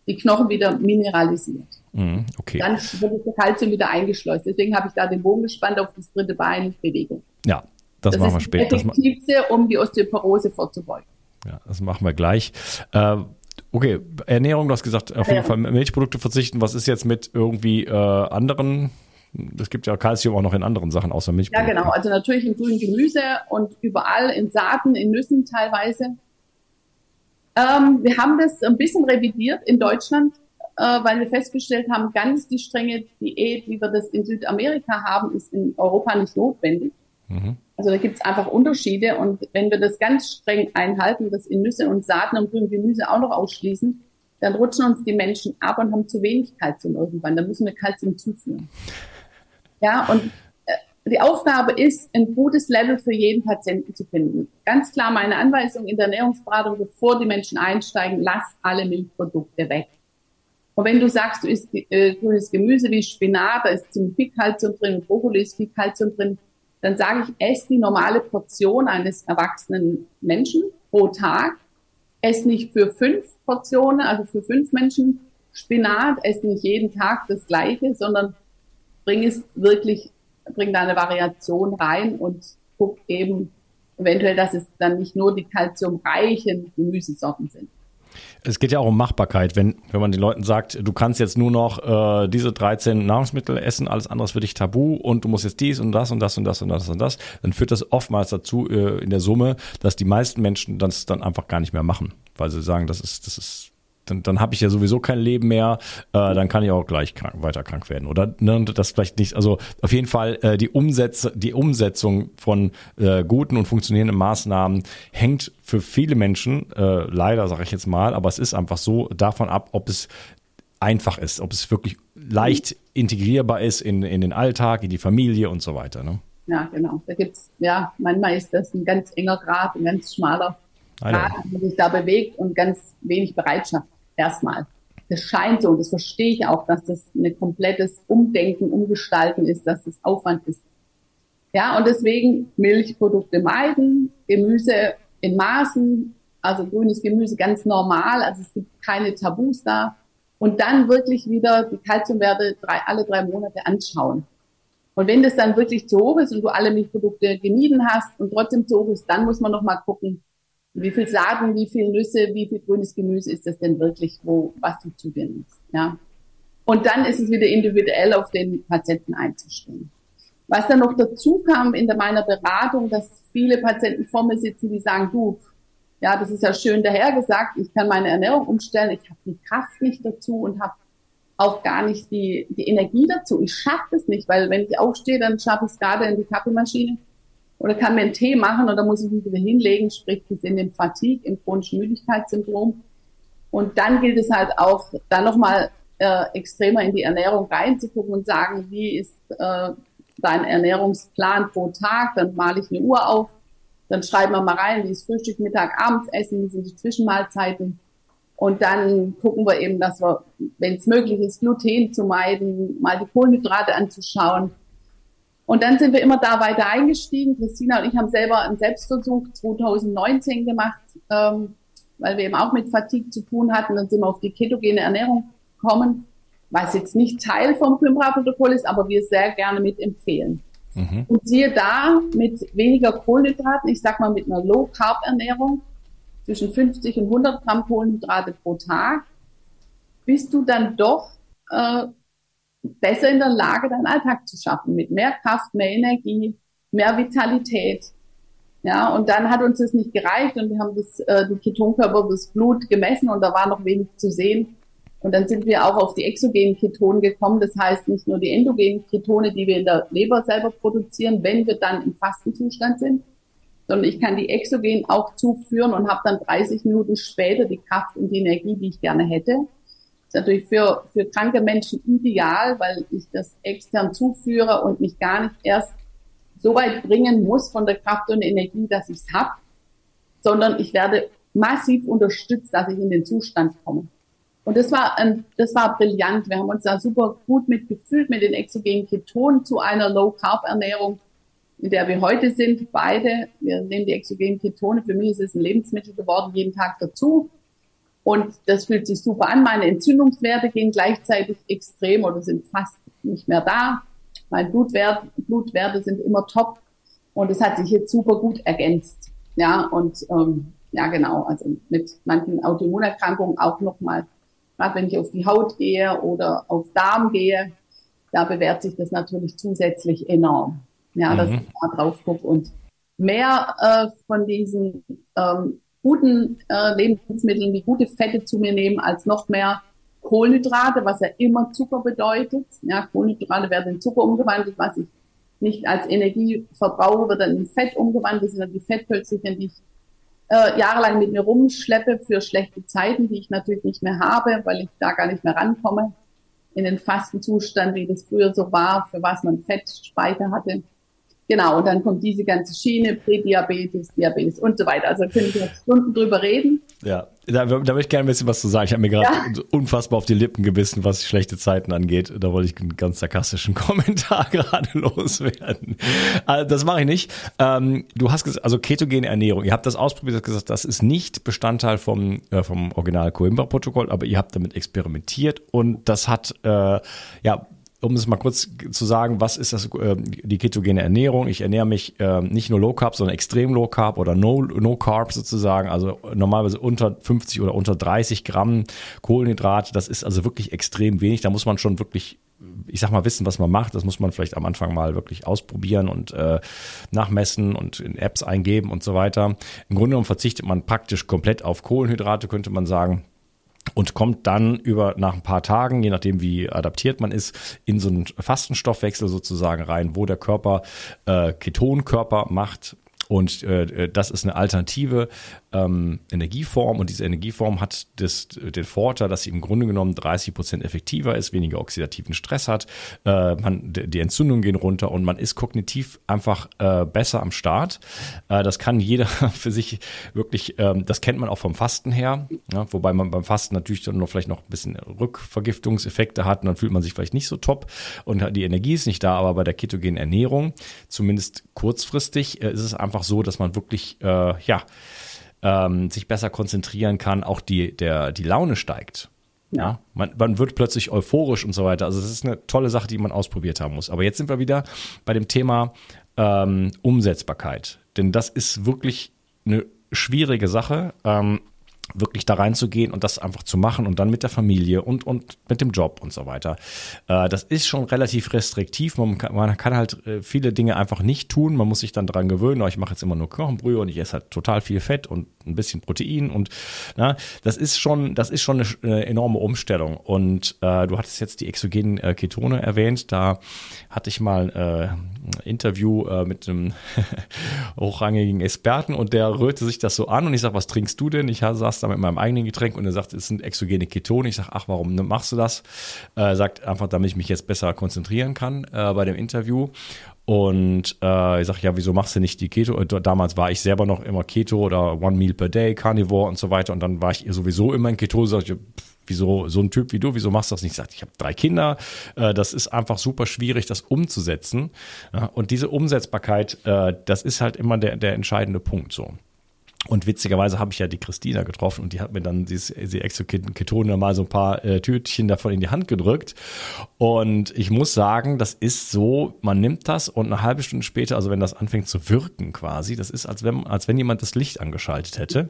die Knochen wieder mineralisiert. Mm, okay. Dann wird das Kalzium wieder eingeschleust. Deswegen habe ich da den Bogen gespannt auf das dritte Bein, Bewegung. Ja, das, das machen wir später. Das ist das Effektivste, um die Osteoporose vorzubeugen. Ja, das machen wir gleich. Äh, okay, Ernährung, du hast gesagt, auf jeden Fall Milchprodukte verzichten. Was ist jetzt mit irgendwie äh, anderen? Es gibt ja Kalzium auch noch in anderen Sachen außer Milchprodukten. Ja, genau. Also natürlich im grünen Gemüse und überall in Saaten, in Nüssen teilweise. Ähm, wir haben das ein bisschen revidiert in Deutschland, äh, weil wir festgestellt haben, ganz die strenge Diät, wie wir das in Südamerika haben, ist in Europa nicht notwendig. Mhm. Also da gibt es einfach Unterschiede und wenn wir das ganz streng einhalten, das in Nüsse und Saaten und grünem Gemüse auch noch ausschließen, dann rutschen uns die Menschen ab und haben zu wenig Kalzium irgendwann. Dann müssen wir Kalzium zuführen. Ja, und äh, die Aufgabe ist, ein gutes Level für jeden Patienten zu finden. Ganz klar meine Anweisung in der Ernährungsberatung, bevor die Menschen einsteigen, lass alle Milchprodukte weg. Und wenn du sagst, du isst äh, grünes Gemüse wie Spinat, da ist ziemlich viel Kalzium drin, Brokkoli ist viel Kalzium drin, dann sage ich, ess die normale Portion eines erwachsenen Menschen pro Tag. Ess nicht für fünf Portionen, also für fünf Menschen Spinat, ess nicht jeden Tag das Gleiche, sondern bring es wirklich, bring da eine Variation rein und guck eben eventuell, dass es dann nicht nur die kalziumreichen Gemüsesorten sind. Es geht ja auch um Machbarkeit. Wenn, wenn man den Leuten sagt, du kannst jetzt nur noch äh, diese 13 Nahrungsmittel essen, alles andere ist für dich tabu und du musst jetzt dies und das und das und das und das und das, dann führt das oftmals dazu äh, in der Summe, dass die meisten Menschen das dann einfach gar nicht mehr machen, weil sie sagen, das ist, das ist dann, dann habe ich ja sowieso kein Leben mehr, äh, dann kann ich auch gleich krank, weiter krank werden. Oder ne, das vielleicht nicht, also auf jeden Fall äh, die, Umsetz die Umsetzung von äh, guten und funktionierenden Maßnahmen hängt für viele Menschen, äh, leider sage ich jetzt mal, aber es ist einfach so davon ab, ob es einfach ist, ob es wirklich leicht integrierbar ist in, in den Alltag, in die Familie und so weiter. Ne? Ja, genau. Da gibt's ja, manchmal ist das ein ganz enger Grad, ein ganz schmaler Grad, der sich da bewegt und ganz wenig Bereitschaft erstmal. Das scheint so, und das verstehe ich auch, dass das ein komplettes Umdenken, Umgestalten ist, dass das Aufwand ist. Ja, und deswegen Milchprodukte meiden, Gemüse in Maßen, also grünes Gemüse ganz normal, also es gibt keine Tabus da. Und dann wirklich wieder die Kalziumwerte drei, alle drei Monate anschauen. Und wenn das dann wirklich zu hoch ist und du alle Milchprodukte gemieden hast und trotzdem zu hoch ist, dann muss man nochmal gucken, wie viel Saaten, wie viel Nüsse, wie viel grünes Gemüse ist das denn wirklich, wo, was du zu dir nimmst, ja. Und dann ist es wieder individuell auf den Patienten einzustellen. Was dann noch dazu kam in meiner Beratung, dass viele Patienten vor mir sitzen, die sagen, du, ja, das ist ja schön dahergesagt, ich kann meine Ernährung umstellen, ich habe die Kraft nicht dazu und habe auch gar nicht die, die Energie dazu. Ich schaffe es nicht, weil wenn ich aufstehe, dann schaffe ich es gerade in die Kaffeemaschine oder kann mir einen Tee machen oder muss ich mich wieder hinlegen, sprich bis in den Fatigue, im chronischen Müdigkeitssyndrom. Und dann gilt es halt auch, da nochmal äh, extremer in die Ernährung reinzugucken und sagen, wie ist äh, dein Ernährungsplan pro Tag, dann male ich eine Uhr auf, dann schreiben wir mal rein, wie ist Frühstück, Mittag, Abendessen, wie sind die Zwischenmahlzeiten. Und dann gucken wir eben, dass wir, wenn es möglich ist, Gluten zu meiden, mal die Kohlenhydrate anzuschauen, und dann sind wir immer da weiter eingestiegen. Christina und ich haben selber einen Selbstversuch 2019 gemacht, ähm, weil wir eben auch mit Fatigue zu tun hatten. Dann sind wir auf die ketogene Ernährung gekommen, was jetzt nicht Teil vom Kümmra-Protokoll ist, aber wir sehr gerne mitempfehlen. Mhm. Und siehe da, mit weniger Kohlenhydraten, ich sag mal mit einer Low-Carb-Ernährung, zwischen 50 und 100 Gramm Kohlenhydrate pro Tag, bist du dann doch äh, besser in der Lage, deinen Alltag zu schaffen, mit mehr Kraft, mehr Energie, mehr Vitalität. Ja, und dann hat uns das nicht gereicht und wir haben das, äh, die Ketonkörper das Blut gemessen und da war noch wenig zu sehen. Und dann sind wir auch auf die exogenen Ketone gekommen. Das heißt nicht nur die endogenen Ketone, die wir in der Leber selber produzieren, wenn wir dann im Fastenzustand sind, sondern ich kann die exogen auch zuführen und habe dann 30 Minuten später die Kraft und die Energie, die ich gerne hätte ist natürlich für, für kranke Menschen ideal, weil ich das extern zuführe und mich gar nicht erst so weit bringen muss von der Kraft und Energie, dass ich es habe, sondern ich werde massiv unterstützt, dass ich in den Zustand komme. Und das war, ein, das war brillant. Wir haben uns da super gut mitgefühlt mit den exogenen Ketonen zu einer Low-Carb-Ernährung, in der wir heute sind. Beide, wir nehmen die exogenen Ketone. Für mich ist es ein Lebensmittel geworden, jeden Tag dazu. Und das fühlt sich super an. Meine Entzündungswerte gehen gleichzeitig extrem oder sind fast nicht mehr da. Mein Blutwert, Blutwerte sind immer top. Und es hat sich jetzt super gut ergänzt. Ja, und ähm, ja, genau, also mit manchen Autoimmunerkrankungen auch nochmal, gerade wenn ich auf die Haut gehe oder auf Darm gehe, da bewährt sich das natürlich zusätzlich enorm. Ja, mhm. dass ich da drauf gucke und mehr äh, von diesen ähm, guten äh, Lebensmitteln, die gute Fette zu mir nehmen, als noch mehr Kohlenhydrate, was ja immer Zucker bedeutet. Ja, Kohlenhydrate werden in Zucker umgewandelt, was ich nicht als Energie verbrauche, wird dann in Fett umgewandelt. Das sind dann die Fettpölzchen, die ich äh, jahrelang mit mir rumschleppe für schlechte Zeiten, die ich natürlich nicht mehr habe, weil ich da gar nicht mehr rankomme in den Fastenzustand, wie das früher so war, für was man Fettspeicher hatte. Genau, und dann kommt diese ganze Schiene, Prädiabetes, Diabetes und so weiter. Also können wir Stunden drüber reden. Ja, da, da möchte ich gerne ein bisschen was zu sagen. Ich habe mir gerade ja. unfassbar auf die Lippen gebissen, was schlechte Zeiten angeht. Da wollte ich einen ganz sarkastischen (laughs) Kommentar gerade loswerden. Also das mache ich nicht. Ähm, du hast gesagt, also ketogene Ernährung. Ihr habt das ausprobiert, hast gesagt, das ist nicht Bestandteil vom, äh, vom Original Coimbra-Protokoll, aber ihr habt damit experimentiert und das hat äh, ja um es mal kurz zu sagen, was ist das, äh, die ketogene Ernährung? Ich ernähre mich äh, nicht nur Low Carb, sondern extrem Low Carb oder No, no Carb sozusagen, also normalerweise unter 50 oder unter 30 Gramm Kohlenhydrate. Das ist also wirklich extrem wenig. Da muss man schon wirklich, ich sag mal, wissen, was man macht. Das muss man vielleicht am Anfang mal wirklich ausprobieren und äh, nachmessen und in Apps eingeben und so weiter. Im Grunde genommen verzichtet man praktisch komplett auf Kohlenhydrate, könnte man sagen und kommt dann über nach ein paar Tagen, je nachdem wie adaptiert man ist, in so einen Fastenstoffwechsel sozusagen rein, wo der Körper äh, Ketonkörper macht. Und äh, das ist eine alternative ähm, Energieform und diese Energieform hat das, den Vorteil, dass sie im Grunde genommen 30 Prozent effektiver ist, weniger oxidativen Stress hat, äh, man, die Entzündungen gehen runter und man ist kognitiv einfach äh, besser am Start. Äh, das kann jeder (laughs) für sich wirklich, ähm, das kennt man auch vom Fasten her, ja, wobei man beim Fasten natürlich dann noch vielleicht noch ein bisschen Rückvergiftungseffekte hat und dann fühlt man sich vielleicht nicht so top und die Energie ist nicht da, aber bei der ketogenen Ernährung, zumindest kurzfristig, äh, ist es einfach so, dass man wirklich, äh, ja, ähm, sich besser konzentrieren kann, auch die, der, die Laune steigt. Ja, man, man wird plötzlich euphorisch und so weiter. Also das ist eine tolle Sache, die man ausprobiert haben muss. Aber jetzt sind wir wieder bei dem Thema ähm, Umsetzbarkeit. Denn das ist wirklich eine schwierige Sache. Ähm, wirklich da reinzugehen und das einfach zu machen und dann mit der Familie und, und mit dem Job und so weiter. Äh, das ist schon relativ restriktiv. Man kann, man kann halt äh, viele Dinge einfach nicht tun. Man muss sich dann daran gewöhnen. Oh, ich mache jetzt immer nur Knochenbrühe und ich esse halt total viel Fett und ein bisschen Protein und na, das ist schon, das ist schon eine, eine enorme Umstellung. Und äh, du hattest jetzt die exogenen äh, Ketone erwähnt. Da hatte ich mal äh, ein Interview äh, mit einem (laughs) hochrangigen Experten und der rührte sich das so an und ich sage, was trinkst du denn? Ich saß da mit meinem eigenen Getränk und er sagt, es sind exogene Ketone. Ich sage, ach, warum machst du das? Er sagt einfach, damit ich mich jetzt besser konzentrieren kann äh, bei dem Interview. Und äh, ich sage, ja, wieso machst du nicht die Keto? Äh, damals war ich selber noch immer Keto oder One Meal per Day, Carnivore und so weiter. Und dann war ich sowieso immer in Keto. Sag ich, wieso so ein Typ wie du, wieso machst du das nicht? Ich sage, ich habe drei Kinder. Äh, das ist einfach super schwierig, das umzusetzen. Ja, und diese Umsetzbarkeit, äh, das ist halt immer der, der entscheidende Punkt so. Und witzigerweise habe ich ja die Christina getroffen und die hat mir dann diese, diese Exoketone mal so ein paar äh, Tütchen davon in die Hand gedrückt. Und ich muss sagen, das ist so, man nimmt das und eine halbe Stunde später, also wenn das anfängt zu wirken quasi, das ist, als wenn, als wenn jemand das Licht angeschaltet hätte.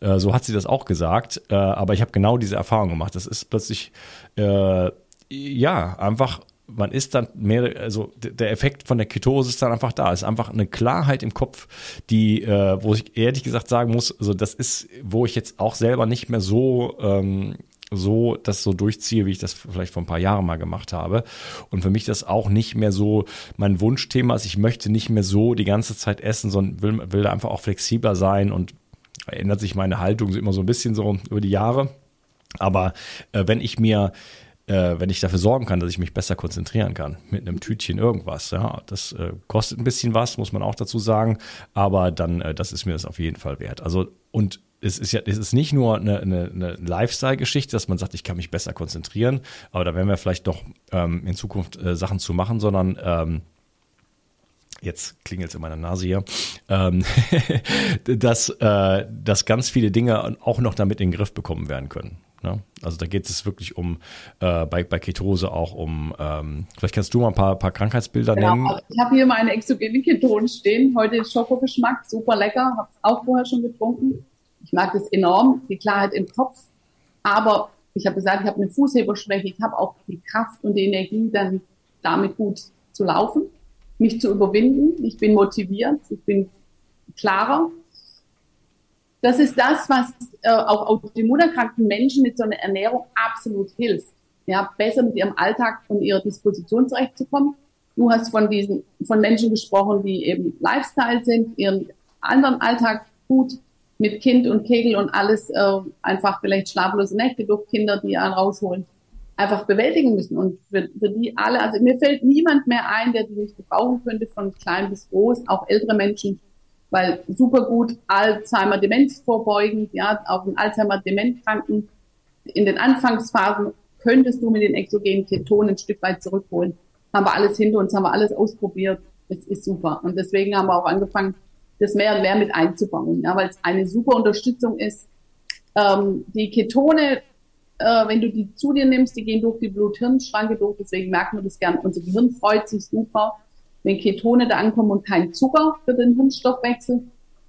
Äh, so hat sie das auch gesagt. Äh, aber ich habe genau diese Erfahrung gemacht. Das ist plötzlich, äh, ja, einfach man ist dann mehr, also der Effekt von der Ketose ist dann einfach da. Es ist einfach eine Klarheit im Kopf, die, äh, wo ich ehrlich gesagt sagen muss, also das ist, wo ich jetzt auch selber nicht mehr so ähm, so das so durchziehe, wie ich das vielleicht vor ein paar Jahren mal gemacht habe. Und für mich das auch nicht mehr so mein Wunschthema ist. Ich möchte nicht mehr so die ganze Zeit essen, sondern will, will einfach auch flexibler sein und ändert sich meine Haltung immer so ein bisschen so über die Jahre. Aber äh, wenn ich mir äh, wenn ich dafür sorgen kann, dass ich mich besser konzentrieren kann mit einem Tütchen irgendwas. Ja, das äh, kostet ein bisschen was, muss man auch dazu sagen, aber dann, äh, das ist mir das auf jeden Fall wert. Also und es ist ja, es ist nicht nur eine, eine, eine Lifestyle-Geschichte, dass man sagt, ich kann mich besser konzentrieren, aber da werden wir vielleicht noch ähm, in Zukunft äh, Sachen zu machen, sondern ähm, jetzt klingelt es in meiner Nase hier, ähm, (laughs) dass, äh, dass ganz viele Dinge auch noch damit in den Griff bekommen werden können. Ne? Also da geht es wirklich um, äh, bei, bei Ketose auch um, ähm, vielleicht kannst du mal ein paar, paar Krankheitsbilder genau. nennen. Ich habe hier meine exogene Ketonen stehen. Heute ist Schokogeschmack, super lecker, habe es auch vorher schon getrunken. Ich mag das enorm, die Klarheit im Kopf. Aber ich habe gesagt, ich habe eine Fußheberschwäche, ich habe auch die Kraft und die Energie, dann damit gut zu laufen, mich zu überwinden. Ich bin motiviert, ich bin klarer das ist das, was äh, auch autoimmunerkrankten Menschen mit so einer Ernährung absolut hilft. Ja, besser mit ihrem Alltag und ihrer Disposition zurechtzukommen. Du hast von diesen, von Menschen gesprochen, die eben Lifestyle sind, ihren anderen Alltag gut mit Kind und Kegel und alles äh, einfach vielleicht schlaflose Nächte durch Kinder, die einen rausholen, einfach bewältigen müssen. Und für, für die alle, also mir fällt niemand mehr ein, der die nicht gebrauchen könnte, von klein bis groß, auch ältere Menschen, weil super gut Alzheimer-Demenz vorbeugend, ja, auch ein Alzheimer-Dementkranken in den Anfangsphasen könntest du mit den exogenen Ketonen ein Stück weit zurückholen. Haben wir alles hinter uns, haben wir alles ausprobiert. Es ist super. Und deswegen haben wir auch angefangen, das mehr und mehr mit einzubauen, ja, weil es eine super Unterstützung ist. Ähm, die Ketone, äh, wenn du die zu dir nimmst, die gehen durch die Blut-Hirn-Schranke durch, deswegen merken wir das gern. Unser Gehirn freut sich super wenn Ketone da ankommen und kein Zucker für den Hirnstoffwechsel.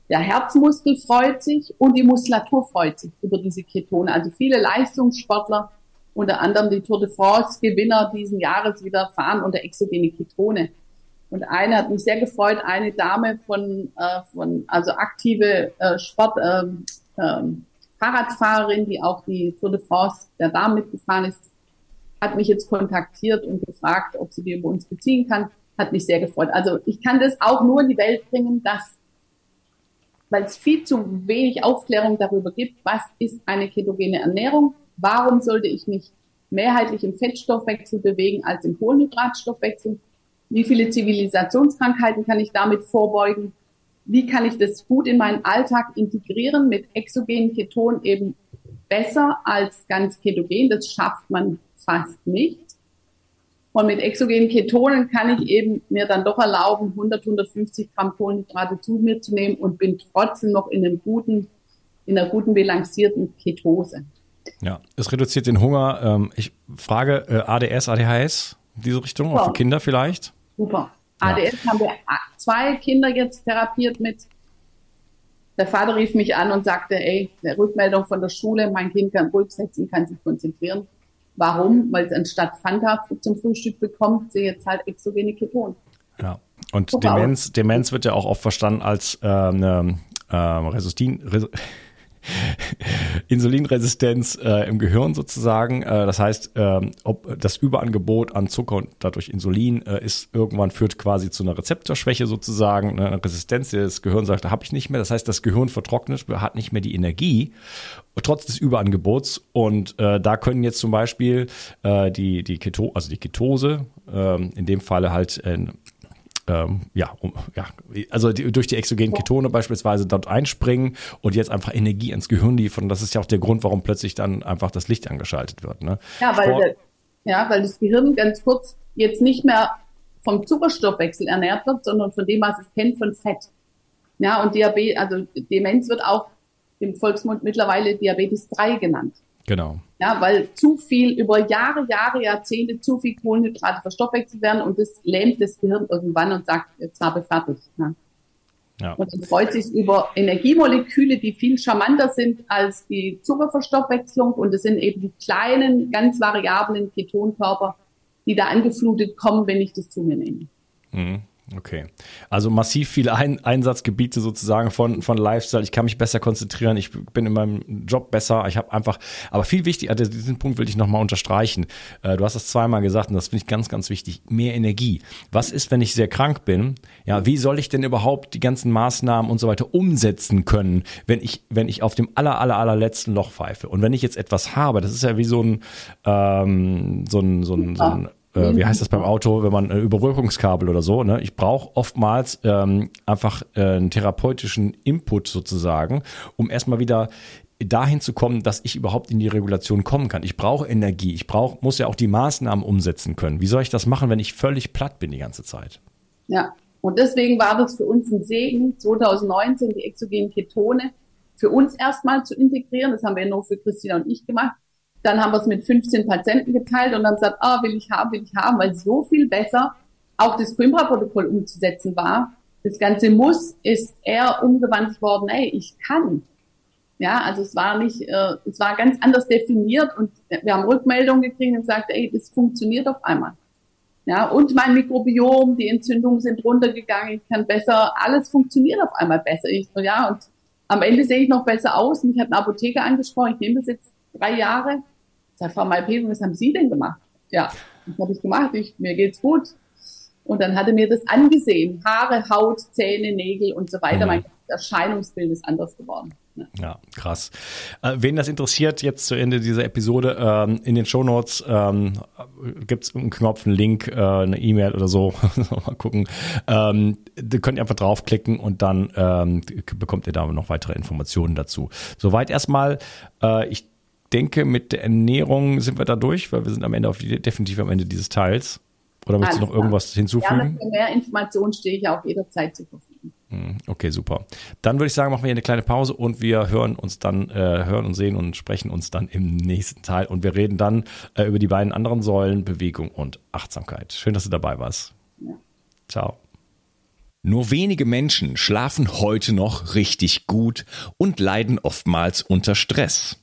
Der Herzmuskel freut sich und die Muskulatur freut sich über diese Ketone. Also viele Leistungssportler, unter anderem die Tour de France Gewinner diesen Jahres wieder fahren unter exogene Ketone. Und eine hat mich sehr gefreut, eine Dame von, äh, von also aktive äh, Sport, ähm, ähm, Fahrradfahrerin, die auch die Tour de France der Damen mitgefahren ist, hat mich jetzt kontaktiert und gefragt, ob sie die über uns beziehen kann. Hat mich sehr gefreut. Also ich kann das auch nur in die Welt bringen, dass, weil es viel zu wenig Aufklärung darüber gibt, was ist eine ketogene Ernährung, warum sollte ich mich mehrheitlich im Fettstoffwechsel bewegen als im Kohlenhydratstoffwechsel, wie viele Zivilisationskrankheiten kann ich damit vorbeugen, wie kann ich das gut in meinen Alltag integrieren mit exogenen Ketonen eben besser als ganz ketogen. Das schafft man fast nicht. Und mit exogenen Ketonen kann ich eben mir dann doch erlauben, 100, 150 Gramm Kohlenhydrate zu mir zu nehmen und bin trotzdem noch in einem guten, in einer guten balancierten Ketose. Ja, es reduziert den Hunger. Ähm, ich frage äh, ADS, ADHS, diese Richtung, auch für Kinder vielleicht? Super. ADS ja. haben wir zwei Kinder jetzt therapiert mit. Der Vater rief mich an und sagte, ey, eine Rückmeldung von der Schule, mein Kind kann ruhig setzen, kann sich konzentrieren. Warum? Weil es anstatt Fanta zum Frühstück bekommt, sie jetzt halt exogene Keton. Ja. Und Demenz, Demenz wird ja auch oft verstanden als äh, eine äh, Resistin, Res Insulinresistenz äh, im Gehirn sozusagen. Äh, das heißt, ähm, ob das Überangebot an Zucker und dadurch Insulin äh, ist irgendwann führt quasi zu einer Rezeptorschwäche sozusagen, ne, eine Resistenz. Das Gehirn sagt, da habe ich nicht mehr. Das heißt, das Gehirn vertrocknet, hat nicht mehr die Energie trotz des Überangebots. Und äh, da können jetzt zum Beispiel äh, die die Keto, also die Ketose, äh, in dem Falle halt äh, ähm, ja, um, ja, also die, durch die exogenen Ketone beispielsweise dort einspringen und jetzt einfach Energie ins Gehirn liefern. Das ist ja auch der Grund, warum plötzlich dann einfach das Licht angeschaltet wird. Ne? Ja, weil, der, ja, weil das Gehirn ganz kurz jetzt nicht mehr vom Zuckerstoffwechsel ernährt wird, sondern von dem, was es kennt, von Fett. Ja, und Diabetes, also Demenz wird auch im Volksmund mittlerweile Diabetes 3 genannt. Genau. Ja, weil zu viel über Jahre, Jahre, Jahrzehnte zu viel Kohlenhydrate verstoffwechselt werden und das lähmt das Gehirn irgendwann und sagt, jetzt habe ich fertig. Ja. Ja. Und dann freut sich über Energiemoleküle, die viel charmanter sind als die Zuckerverstoffwechslung. Und das sind eben die kleinen, ganz variablen Ketonkörper, die da angeflutet kommen, wenn ich das zu mir nehme. Mhm. Okay. Also massiv viele Ein Einsatzgebiete sozusagen von, von Lifestyle. Ich kann mich besser konzentrieren. Ich bin in meinem Job besser. Ich habe einfach, aber viel wichtiger, also diesen Punkt will ich nochmal unterstreichen. Äh, du hast das zweimal gesagt und das finde ich ganz, ganz wichtig. Mehr Energie. Was ist, wenn ich sehr krank bin? Ja, wie soll ich denn überhaupt die ganzen Maßnahmen und so weiter umsetzen können, wenn ich, wenn ich auf dem aller, aller, allerletzten Loch pfeife? Und wenn ich jetzt etwas habe, das ist ja wie so ein, ähm, so ein, so ein, so ein äh, wie heißt das beim Auto, wenn man äh, Überbrückungskabel oder so, ne? Ich brauche oftmals ähm, einfach äh, einen therapeutischen Input sozusagen, um erstmal wieder dahin zu kommen, dass ich überhaupt in die Regulation kommen kann. Ich brauche Energie, ich brauche, muss ja auch die Maßnahmen umsetzen können. Wie soll ich das machen, wenn ich völlig platt bin die ganze Zeit? Ja, und deswegen war das für uns ein Segen, 2019 die exogenen Ketone für uns erstmal zu integrieren. Das haben wir nur für Christina und ich gemacht. Dann haben wir es mit 15 Patienten geteilt und haben gesagt, ah, will ich haben, will ich haben, weil so viel besser auch das Coimbra-Protokoll umzusetzen war. Das ganze Muss ist eher umgewandelt worden, ey, ich kann. Ja, also es war nicht, äh, es war ganz anders definiert und wir haben Rückmeldungen gekriegt und gesagt, ey, das funktioniert auf einmal. Ja, und mein Mikrobiom, die Entzündungen sind runtergegangen, ich kann besser, alles funktioniert auf einmal besser. Ich, ja, und am Ende sehe ich noch besser aus. Mich hat eine Apotheker angesprochen, ich nehme das jetzt drei Jahre. Sag, Frau Malpesen, was haben Sie denn gemacht? Ja, das habe ich gemacht. Ich, mir geht's gut. Und dann hat er mir das angesehen. Haare, Haut, Zähne, Nägel und so weiter. Mhm. Mein Erscheinungsbild ist anders geworden. Ja, ja krass. Äh, wen das interessiert, jetzt zu Ende dieser Episode, ähm, in den Show Notes ähm, gibt es einen Knopf, einen Link, äh, eine E-Mail oder so. (laughs) Mal gucken. Ähm, da könnt ihr einfach draufklicken und dann ähm, bekommt ihr da noch weitere Informationen dazu. Soweit erstmal. Äh, ich denke, mit der Ernährung sind wir da durch, weil wir sind am Ende auf die, definitiv am Ende dieses Teils. Oder möchtest du noch irgendwas hinzufügen? Ja, für mehr Informationen stehe ich auch jederzeit zur Verfügung. Hm, okay, super. Dann würde ich sagen, machen wir hier eine kleine Pause und wir hören uns dann, äh, hören und sehen und sprechen uns dann im nächsten Teil. Und wir reden dann äh, über die beiden anderen Säulen, Bewegung und Achtsamkeit. Schön, dass du dabei warst. Ja. Ciao. Nur wenige Menschen schlafen heute noch richtig gut und leiden oftmals unter Stress.